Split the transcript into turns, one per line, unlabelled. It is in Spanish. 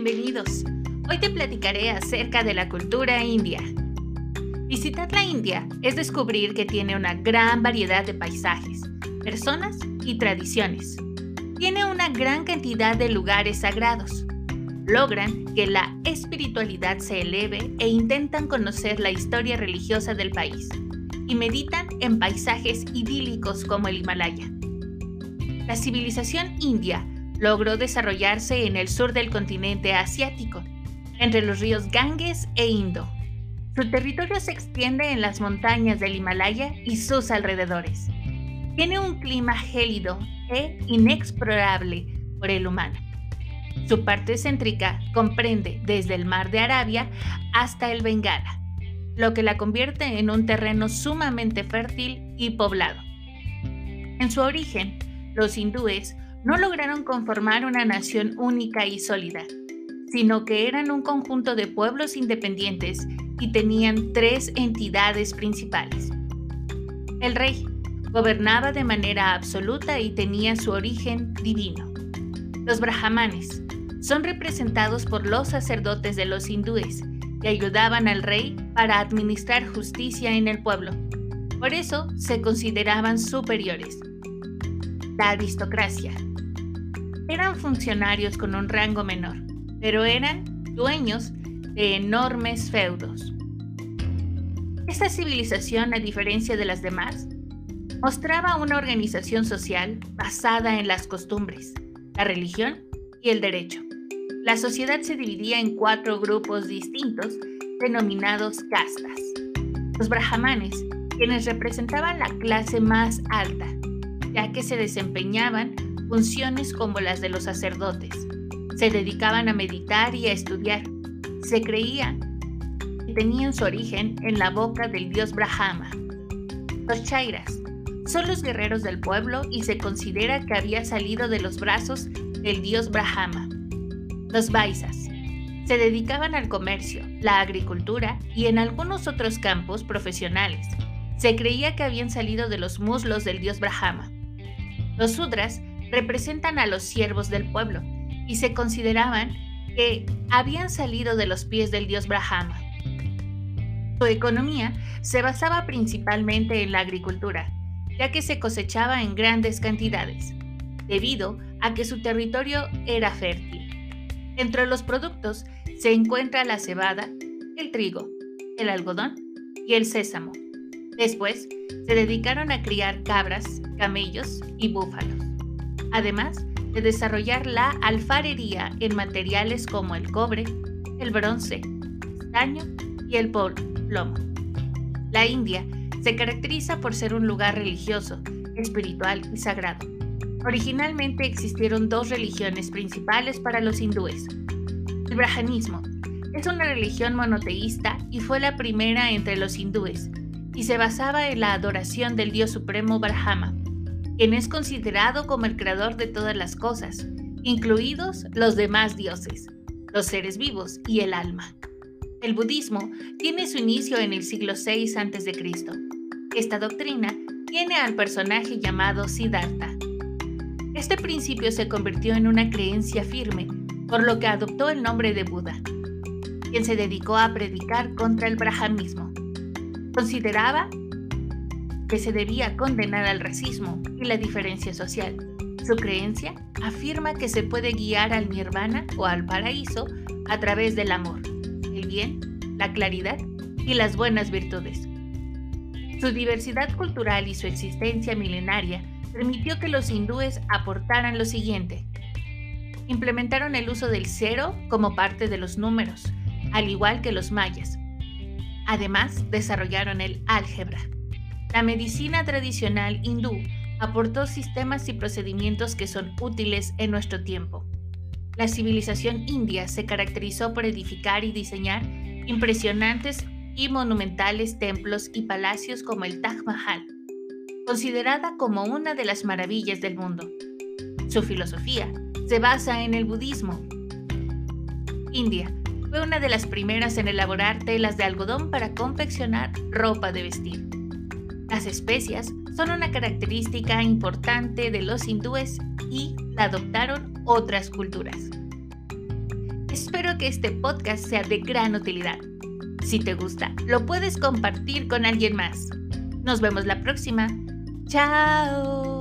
bienvenidos. Hoy te platicaré acerca de la cultura india. Visitar la India es descubrir que tiene una gran variedad de paisajes, personas y tradiciones. Tiene una gran cantidad de lugares sagrados. Logran que la espiritualidad se eleve e intentan conocer la historia religiosa del país y meditan en paisajes idílicos como el Himalaya. La civilización india logró desarrollarse en el sur del continente asiático, entre los ríos Ganges e Indo. Su territorio se extiende en las montañas del Himalaya y sus alrededores. Tiene un clima gélido e inexplorable por el humano. Su parte céntrica comprende desde el mar de Arabia hasta el Bengala, lo que la convierte en un terreno sumamente fértil y poblado. En su origen, los hindúes no lograron conformar una nación única y sólida, sino que eran un conjunto de pueblos independientes y tenían tres entidades principales. El rey gobernaba de manera absoluta y tenía su origen divino. Los brahmanes son representados por los sacerdotes de los hindúes que ayudaban al rey para administrar justicia en el pueblo. Por eso se consideraban superiores. La aristocracia eran funcionarios con un rango menor, pero eran dueños de enormes feudos. Esta civilización, a diferencia de las demás, mostraba una organización social basada en las costumbres, la religión y el derecho. La sociedad se dividía en cuatro grupos distintos denominados castas. Los brahmanes, quienes representaban la clase más alta, ya que se desempeñaban funciones como las de los sacerdotes. Se dedicaban a meditar y a estudiar. Se creía que tenían su origen en la boca del dios Brahma. Los Chairas son los guerreros del pueblo y se considera que había salido de los brazos del dios Brahma. Los Vaisas se dedicaban al comercio, la agricultura y en algunos otros campos profesionales. Se creía que habían salido de los muslos del dios Brahma. Los Sudras representan a los siervos del pueblo y se consideraban que habían salido de los pies del dios Brahma. Su economía se basaba principalmente en la agricultura, ya que se cosechaba en grandes cantidades, debido a que su territorio era fértil. Entre los productos se encuentra la cebada, el trigo, el algodón y el sésamo. Después se dedicaron a criar cabras, camellos y búfalos además de desarrollar la alfarería en materiales como el cobre, el bronce, estaño y el plomo. La India se caracteriza por ser un lugar religioso, espiritual y sagrado. Originalmente existieron dos religiones principales para los hindúes. El brahmanismo es una religión monoteísta y fue la primera entre los hindúes, y se basaba en la adoración del dios supremo Brahma, quien es considerado como el creador de todas las cosas, incluidos los demás dioses, los seres vivos y el alma. El budismo tiene su inicio en el siglo VI a.C. Esta doctrina tiene al personaje llamado Siddhartha. Este principio se convirtió en una creencia firme, por lo que adoptó el nombre de Buda, quien se dedicó a predicar contra el brahmanismo. Consideraba que se debía condenar al racismo y la diferencia social. Su creencia afirma que se puede guiar al nirvana o al paraíso a través del amor, el bien, la claridad y las buenas virtudes. Su diversidad cultural y su existencia milenaria permitió que los hindúes aportaran lo siguiente. Implementaron el uso del cero como parte de los números, al igual que los mayas. Además, desarrollaron el álgebra, la medicina tradicional hindú aportó sistemas y procedimientos que son útiles en nuestro tiempo. La civilización india se caracterizó por edificar y diseñar impresionantes y monumentales templos y palacios como el Taj Mahal, considerada como una de las maravillas del mundo. Su filosofía se basa en el budismo. India fue una de las primeras en elaborar telas de algodón para confeccionar ropa de vestir. Las especias son una característica importante de los hindúes y la adoptaron otras culturas. Es espero que este podcast sea de gran utilidad. Si te gusta, lo puedes compartir con alguien más. Nos vemos la próxima. Chao.